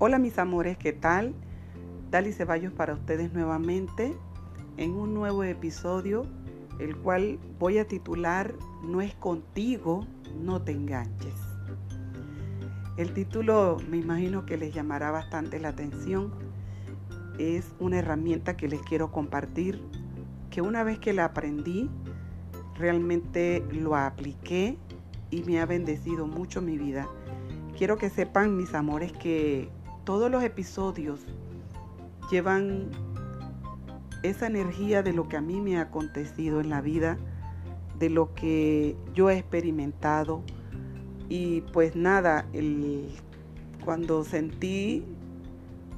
Hola mis amores, ¿qué tal? Dali Ceballos para ustedes nuevamente en un nuevo episodio, el cual voy a titular No es contigo, no te enganches. El título me imagino que les llamará bastante la atención. Es una herramienta que les quiero compartir, que una vez que la aprendí, realmente lo apliqué y me ha bendecido mucho mi vida. Quiero que sepan, mis amores, que todos los episodios llevan esa energía de lo que a mí me ha acontecido en la vida, de lo que yo he experimentado. Y pues nada, cuando sentí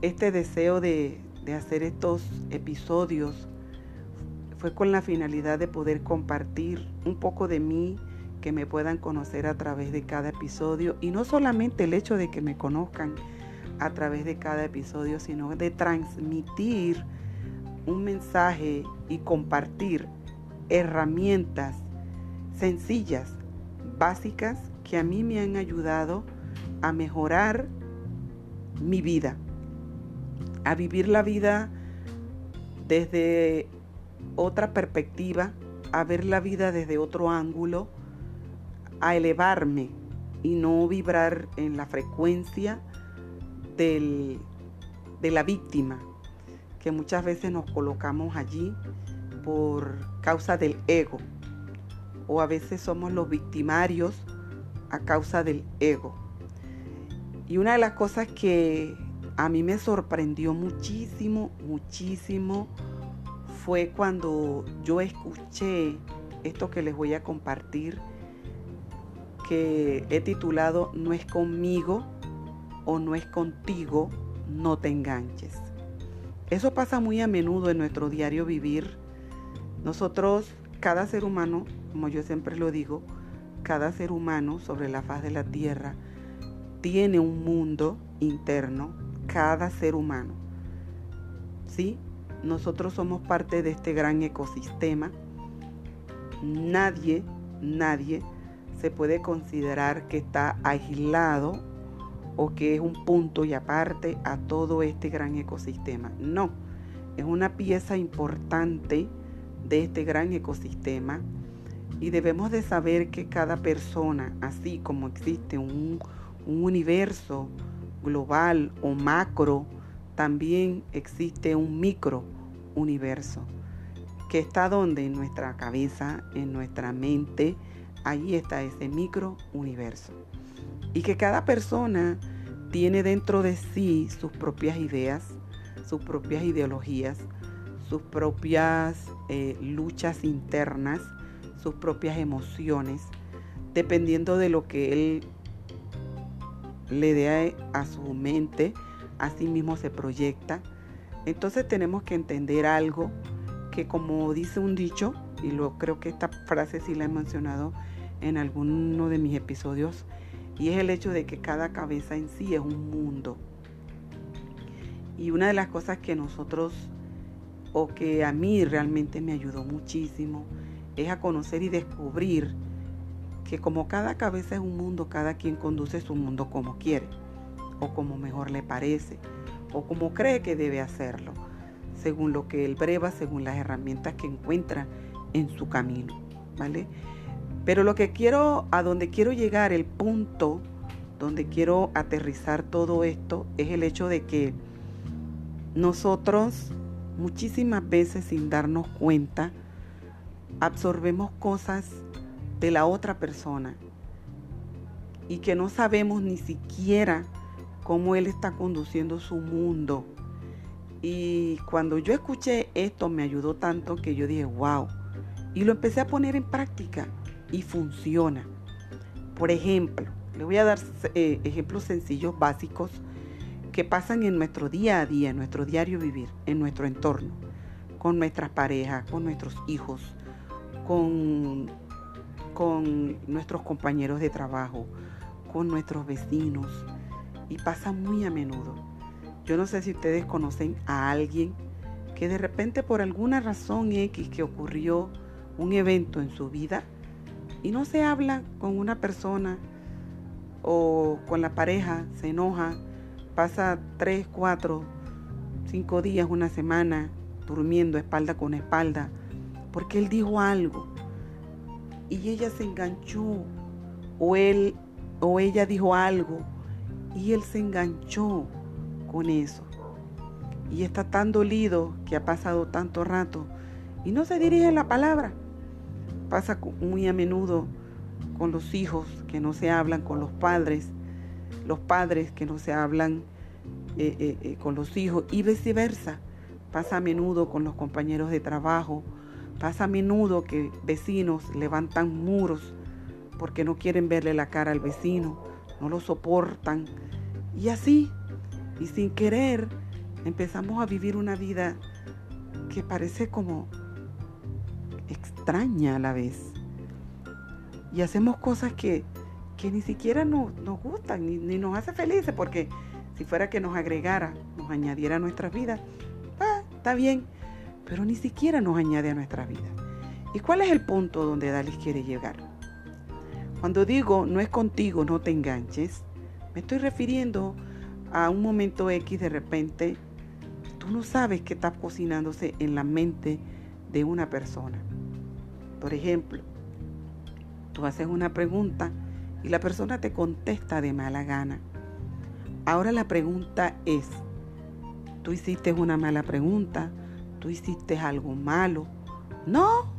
este deseo de, de hacer estos episodios, fue con la finalidad de poder compartir un poco de mí, que me puedan conocer a través de cada episodio y no solamente el hecho de que me conozcan, a través de cada episodio, sino de transmitir un mensaje y compartir herramientas sencillas, básicas, que a mí me han ayudado a mejorar mi vida, a vivir la vida desde otra perspectiva, a ver la vida desde otro ángulo, a elevarme y no vibrar en la frecuencia de la víctima, que muchas veces nos colocamos allí por causa del ego, o a veces somos los victimarios a causa del ego. Y una de las cosas que a mí me sorprendió muchísimo, muchísimo, fue cuando yo escuché esto que les voy a compartir, que he titulado No es conmigo, o no es contigo, no te enganches. Eso pasa muy a menudo en nuestro diario vivir. Nosotros, cada ser humano, como yo siempre lo digo, cada ser humano sobre la faz de la tierra tiene un mundo interno, cada ser humano. ¿Sí? Nosotros somos parte de este gran ecosistema. Nadie, nadie se puede considerar que está aislado o que es un punto y aparte a todo este gran ecosistema. No, es una pieza importante de este gran ecosistema y debemos de saber que cada persona, así como existe un, un universo global o macro, también existe un micro universo que está donde en nuestra cabeza, en nuestra mente, ahí está ese micro universo y que cada persona tiene dentro de sí sus propias ideas, sus propias ideologías, sus propias eh, luchas internas, sus propias emociones, dependiendo de lo que él le dé a, su mente, así mismo se proyecta. Entonces tenemos que entender algo que como dice un dicho, y lo creo que esta frase sí la he mencionado en alguno de mis episodios, y es el hecho de que cada cabeza en sí es un mundo. Y una de las cosas que nosotros, o que a mí realmente me ayudó muchísimo, es a conocer y descubrir que como cada cabeza es un mundo, cada quien conduce su mundo como quiere, o como mejor le parece, o como cree que debe hacerlo, según lo que él breva, según las herramientas que encuentra en su camino, ¿vale? Pero lo que quiero, a donde quiero llegar, el punto donde quiero aterrizar todo esto, es el hecho de que nosotros muchísimas veces sin darnos cuenta, absorbemos cosas de la otra persona y que no sabemos ni siquiera cómo él está conduciendo su mundo. Y cuando yo escuché esto me ayudó tanto que yo dije, wow, y lo empecé a poner en práctica y funciona. Por ejemplo, le voy a dar eh, ejemplos sencillos, básicos, que pasan en nuestro día a día, en nuestro diario vivir, en nuestro entorno, con nuestras parejas, con nuestros hijos, con, con nuestros compañeros de trabajo, con nuestros vecinos, y pasa muy a menudo. Yo no sé si ustedes conocen a alguien que de repente por alguna razón X que ocurrió un evento en su vida, y no se habla con una persona o con la pareja, se enoja pasa tres, cuatro, cinco días, una semana durmiendo espalda con espalda, porque él dijo algo y ella se enganchó o él o ella dijo algo y él se enganchó con eso. Y está tan dolido que ha pasado tanto rato y no se dirige la palabra. Pasa muy a menudo con los hijos que no se hablan con los padres, los padres que no se hablan eh, eh, eh, con los hijos y viceversa. Pasa a menudo con los compañeros de trabajo, pasa a menudo que vecinos levantan muros porque no quieren verle la cara al vecino, no lo soportan. Y así, y sin querer, empezamos a vivir una vida que parece como extraña a la vez. Y hacemos cosas que, ni siquiera nos, gustan, ni, nos hace felices, porque si fuera que nos agregara, nos añadiera a nuestras vidas, ah, está bien, pero ni siquiera nos añade a nuestras vidas. ¿Y cuál es el punto donde Dalis quiere llegar? Cuando digo no es contigo, no te enganches, me estoy refiriendo a un momento X de repente, tú no sabes qué está cocinándose en la mente de una persona. Por ejemplo, tú haces una pregunta y la persona te contesta de mala gana. Ahora la pregunta es, tú hiciste una mala pregunta, tú hiciste algo malo. No,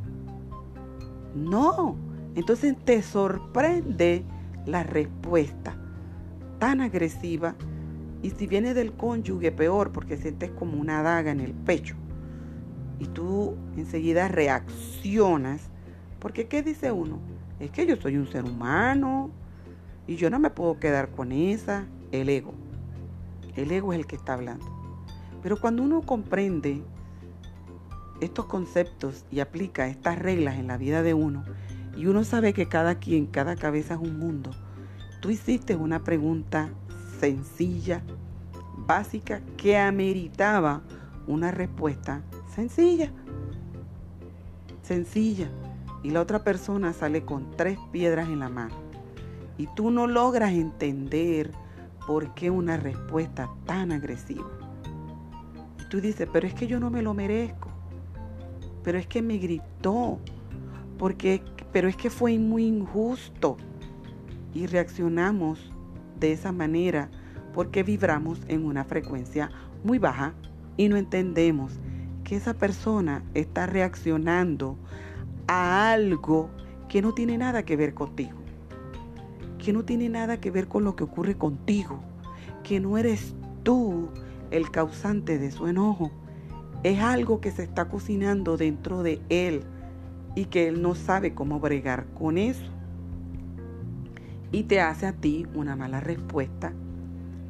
no. Entonces te sorprende la respuesta tan agresiva y si viene del cónyuge peor porque sientes como una daga en el pecho y tú enseguida reaccionas porque ¿qué dice uno? Es que yo soy un ser humano y yo no me puedo quedar con esa, el ego. El ego es el que está hablando. Pero cuando uno comprende estos conceptos y aplica estas reglas en la vida de uno, y uno sabe que cada quien, cada cabeza es un mundo, tú hiciste una pregunta sencilla, básica, que ameritaba una respuesta sencilla. Sencilla y la otra persona sale con tres piedras en la mano y tú no logras entender por qué una respuesta tan agresiva. Y tú dices, pero es que yo no me lo merezco, pero es que me gritó, porque, pero es que fue muy injusto. Y reaccionamos de esa manera porque vibramos en una frecuencia muy baja y no entendemos que esa persona está reaccionando a algo que no tiene nada que ver contigo, que no tiene nada que ver con lo que ocurre contigo, que no eres tú el causante de su enojo. Es algo que se está cocinando dentro de él y que él no sabe cómo bregar con eso. Y te hace a ti una mala respuesta,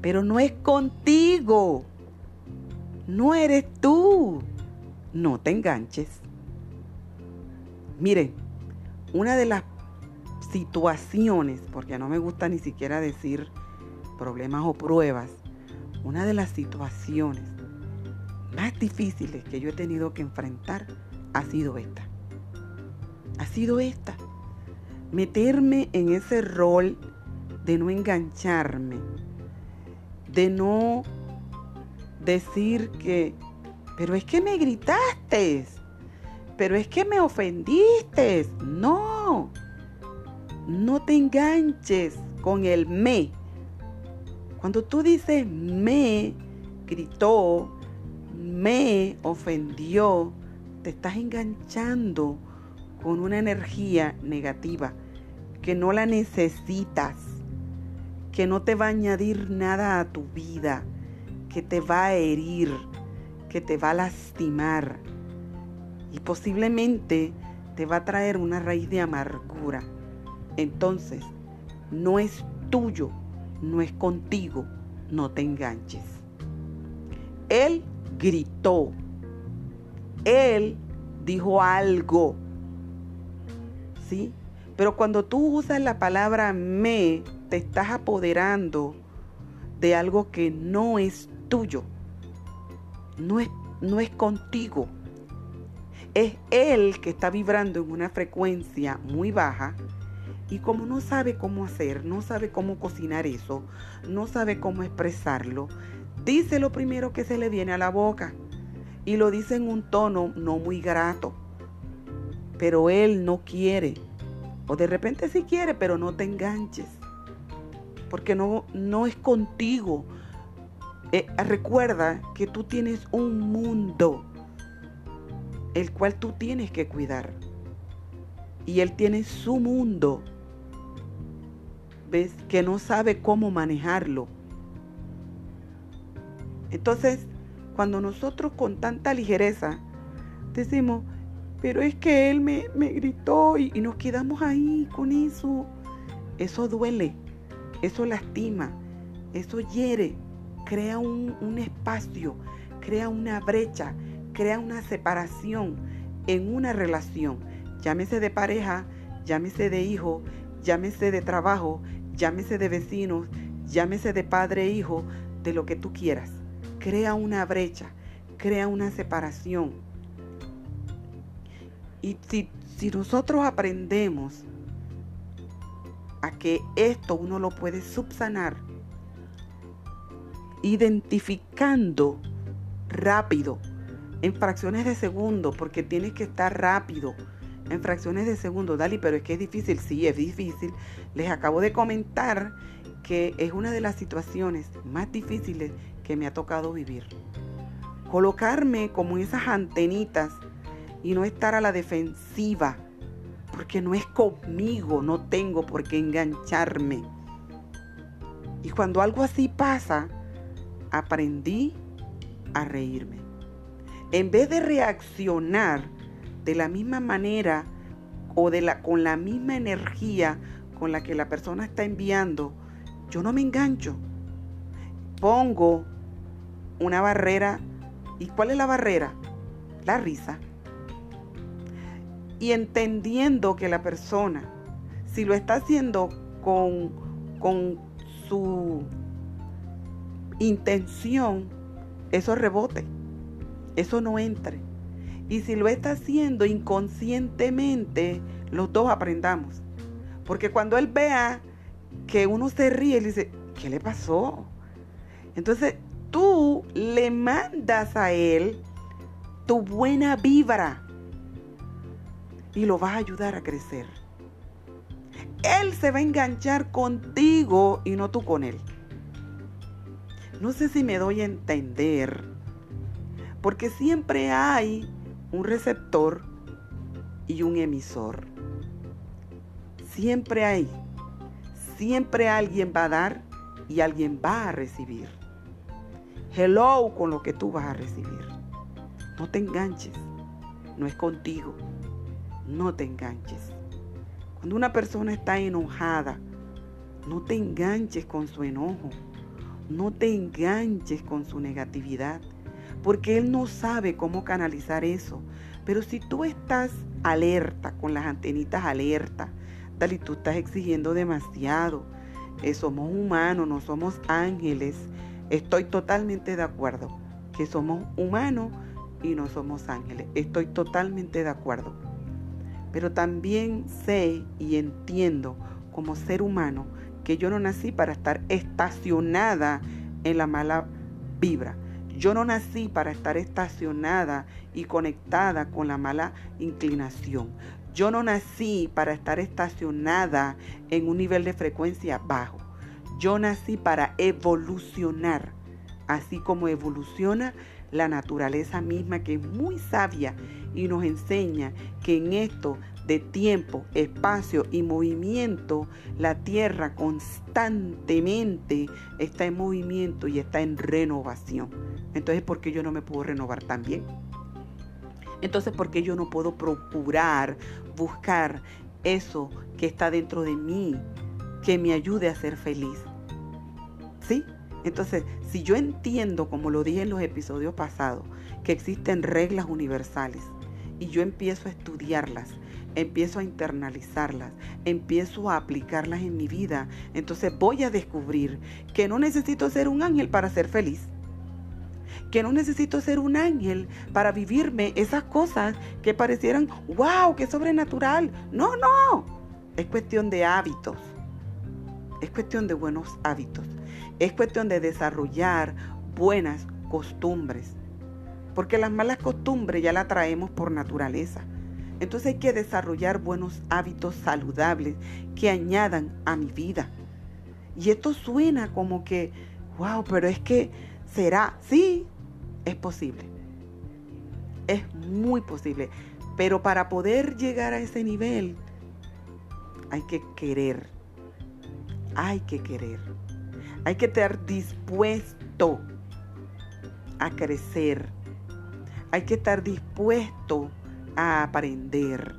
pero no es contigo. No eres tú. No te enganches. Miren, una de las situaciones, porque no me gusta ni siquiera decir problemas o pruebas, una de las situaciones más difíciles que yo he tenido que enfrentar ha sido esta. Ha sido esta. Meterme en ese rol de no engancharme, de no decir que, pero es que me gritaste, pero es que me ofendiste. No, no te enganches con el me. Cuando tú dices me, gritó, me ofendió, te estás enganchando con una energía negativa que no la necesitas, que no te va a añadir nada a tu vida, que te va a herir, que te va a lastimar y posiblemente te va a traer una raíz de amargura. Entonces, no es tuyo, no es contigo, no te enganches. Él gritó, él dijo algo, ¿sí? Pero cuando tú usas la palabra me, te estás apoderando de algo que no es tuyo, no es, no es contigo es él que está vibrando en una frecuencia muy baja Y como no sabe cómo hacer, no sabe cómo cocinar eso, no sabe cómo expresarlo, dice lo primero que se le viene a la boca. Y lo dice en un tono no muy grato. Pero él no quiere. O de repente sí quiere, pero no te enganches. Porque no, no es contigo. Eh, recuerda que tú tienes un mundo el cual tú tienes que cuidar. Y él tiene su mundo, ¿ves? Que no sabe cómo manejarlo. Entonces, cuando nosotros con tanta ligereza decimos, pero es que él me, gritó y, nos quedamos ahí con eso, eso duele, eso lastima, eso hiere, crea un, un espacio, crea una brecha, crea una separación en una relación, llámese de pareja, llámese de hijo, llámese de trabajo, llámese de vecinos, llámese de padre e hijo, de lo que tú quieras. Crea una brecha, crea una separación. Y si, si nosotros aprendemos a que esto uno lo puede subsanar, identificando rápido en fracciones de segundo, porque tienes que estar rápido. En fracciones de segundo, Dali, pero es que es difícil. Sí, es difícil. Les acabo de comentar que es una de las situaciones más difíciles que me ha tocado vivir. Colocarme como esas antenitas y no estar a la defensiva, porque no es conmigo, no tengo por qué engancharme. Y cuando algo así pasa, aprendí a reírme en vez de reaccionar de la misma manera o de la, con la misma energía con la que la persona está enviando, yo no me engancho. Pongo una barrera. ¿Y cuál es la barrera? La risa. Y entendiendo que la persona, si lo está haciendo con, con su intención, eso rebote eso no entre. Y si lo está haciendo inconscientemente, los dos aprendamos. Porque cuando él vea que uno se ríe, él dice, ¿qué le pasó? Entonces tú le mandas a él tu buena vibra y lo vas a ayudar a crecer. Él se va a enganchar contigo y no tú con él. No sé si me doy a entender porque siempre hay un receptor y un emisor. Siempre hay. Siempre alguien va a dar y alguien va a recibir. Hello con lo que tú vas a recibir. No te enganches. No es contigo. No te enganches. Cuando una persona está enojada, no te enganches con su enojo. No te enganches con su negatividad porque Él no sabe cómo canalizar eso. Pero si tú estás alerta, con las antenitas alerta, Dali, tú estás exigiendo demasiado. Eh, somos humanos, no somos ángeles. Estoy totalmente de acuerdo que somos humanos y no somos ángeles. Estoy totalmente de acuerdo. Pero también sé y entiendo como ser humano que yo no nací para estar estacionada en la mala vibra. Yo no nací para estar estacionada y conectada con la mala inclinación. Yo no nací para estar estacionada en un nivel de frecuencia bajo. Yo nací para evolucionar, así como evoluciona la naturaleza misma que es muy sabia y nos enseña que en esto de tiempo, espacio y movimiento, la Tierra constantemente está en movimiento y está en renovación. Entonces, ¿por qué yo no me puedo renovar también? Entonces, ¿por qué yo no puedo procurar, buscar eso que está dentro de mí, que me ayude a ser feliz? ¿Sí? Entonces, si yo entiendo, como lo dije en los episodios pasados, que existen reglas universales y yo empiezo a estudiarlas, empiezo a internalizarlas, empiezo a aplicarlas en mi vida, entonces voy a descubrir que no necesito ser un ángel para ser feliz. Que no necesito ser un ángel para vivirme esas cosas que parecieran, wow, qué sobrenatural. No, no. Es cuestión de hábitos. Es cuestión de buenos hábitos. Es cuestión de desarrollar buenas costumbres. Porque las malas costumbres ya las traemos por naturaleza. Entonces hay que desarrollar buenos hábitos saludables que añadan a mi vida. Y esto suena como que, wow, pero es que será, sí, es posible. Es muy posible. Pero para poder llegar a ese nivel hay que querer. Hay que querer. Hay que estar dispuesto a crecer. Hay que estar dispuesto a aprender.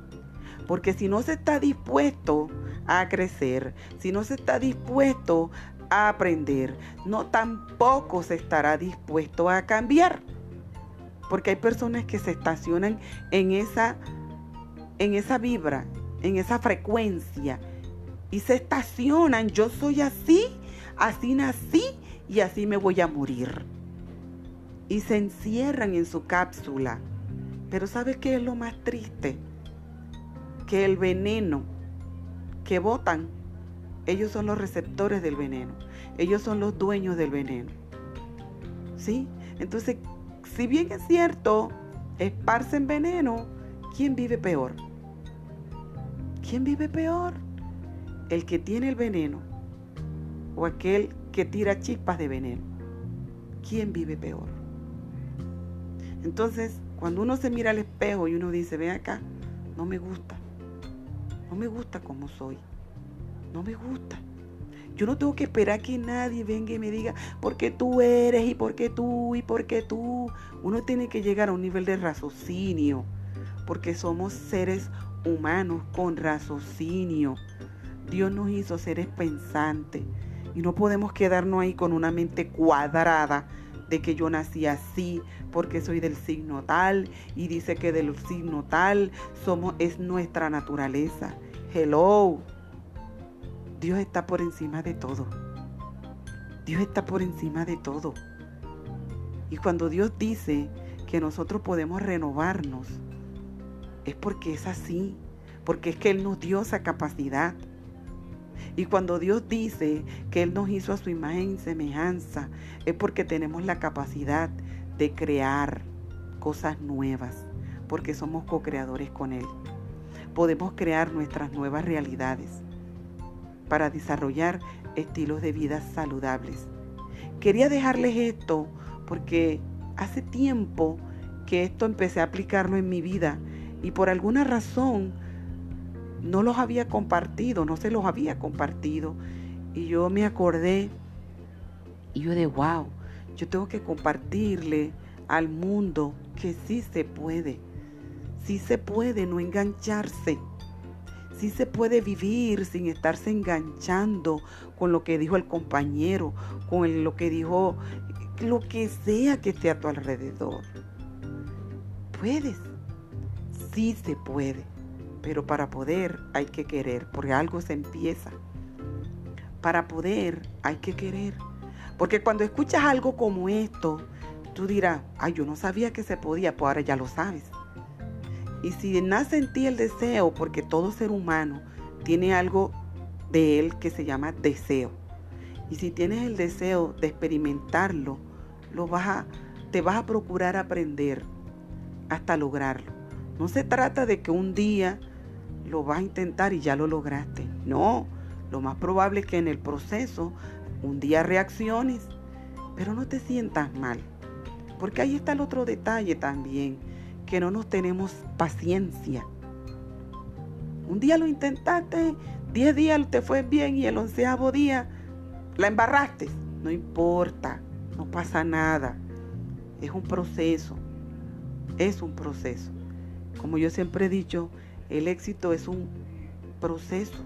Porque si no se está dispuesto a crecer, si no se está dispuesto a aprender, no tampoco se estará dispuesto a cambiar. Porque hay personas que se estacionan en esa en esa vibra, en esa frecuencia y se estacionan, yo soy así, así nací y así me voy a morir. Y se encierran en su cápsula. Pero ¿sabes qué es lo más triste? Que el veneno que botan, ellos son los receptores del veneno. Ellos son los dueños del veneno. ¿Sí? Entonces, si bien es cierto, esparcen veneno, ¿quién vive peor? ¿Quién vive peor? ¿El que tiene el veneno o aquel que tira chispas de veneno? ¿Quién vive peor? Entonces, cuando uno se mira al espejo y uno dice, ve acá, no me gusta, no me gusta como soy, no me gusta. Yo no tengo que esperar que nadie venga y me diga, ¿por qué tú eres y por qué tú y por qué tú? Uno tiene que llegar a un nivel de raciocinio, porque somos seres humanos con raciocinio. Dios nos hizo seres pensantes y no podemos quedarnos ahí con una mente cuadrada de que yo nací así porque soy del signo tal y dice que del signo tal somos es nuestra naturaleza. Hello. Dios está por encima de todo. Dios está por encima de todo. Y cuando Dios dice que nosotros podemos renovarnos, es porque es así, porque es que Él nos dio esa capacidad. Y cuando Dios dice que Él nos hizo a su imagen y semejanza, es porque tenemos la capacidad de crear cosas nuevas, porque somos co-creadores con Él. Podemos crear nuestras nuevas realidades para desarrollar estilos de vida saludables. Quería dejarles esto porque hace tiempo que esto empecé a aplicarlo en mi vida y por alguna razón no los había compartido, no se los había compartido. Y yo me acordé y yo de wow, yo tengo que compartirle al mundo que sí se puede, sí se puede no engancharse Sí se puede vivir sin estarse enganchando con lo que dijo el compañero, con lo que dijo lo que sea que esté a tu alrededor. Puedes, sí se puede, pero para poder hay que querer, porque algo se empieza. Para poder hay que querer. Porque cuando escuchas algo como esto, tú dirás, ay, yo no sabía que se podía, pues ahora ya lo sabes. Y si nace en ti el deseo, porque todo ser humano tiene algo de él que se llama deseo. Y si tienes el deseo de experimentarlo, lo vas te vas a procurar aprender hasta lograrlo. No se trata de que un día lo vas a intentar y ya lo lograste. No, lo más probable es que en el proceso un día reacciones, pero no te sientas mal. Porque ahí está el otro detalle también que no nos tenemos paciencia. Un día lo intentaste, diez días te fue bien y el onceavo día la embarraste. No importa, no pasa nada. Es un proceso, es un proceso. Como yo siempre he dicho, el éxito es un proceso.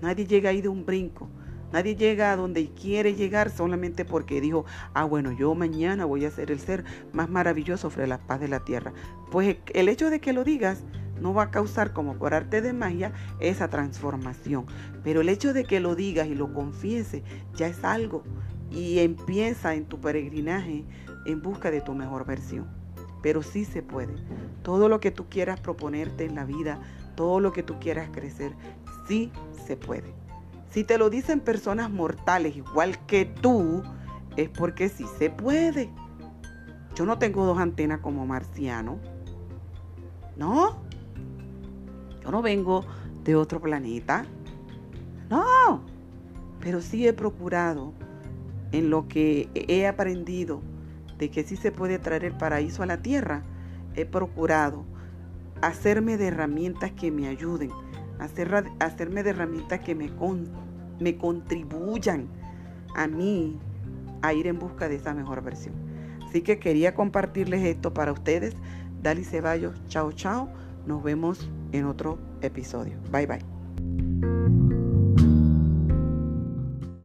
Nadie llega ahí de un brinco. Nadie llega a donde quiere llegar solamente porque dijo, ah, bueno, yo mañana voy a ser el ser más maravilloso sobre la paz de la tierra. Pues el hecho de que lo digas no va a causar como por arte de magia esa transformación. Pero el hecho de que lo digas y lo confieses ya es algo y empieza en tu peregrinaje en busca de tu mejor versión. Pero sí se puede. Todo lo que tú quieras proponerte en la vida, todo lo que tú quieras crecer, sí se puede. Si te lo dicen personas mortales igual que tú, es porque sí se puede. Yo no tengo dos antenas como marciano. No. Yo no vengo de otro planeta. No. Pero sí he procurado en lo que he aprendido de que sí se puede traer el paraíso a la tierra. He procurado hacerme de herramientas que me ayuden, hacer, hacerme de herramientas que me, me contribuyan a mí a ir en busca de esa mejor versión. Así que quería compartirles esto para ustedes. Dali Ceballos, chao, chao. Nos vemos en otro episodio. Bye, bye.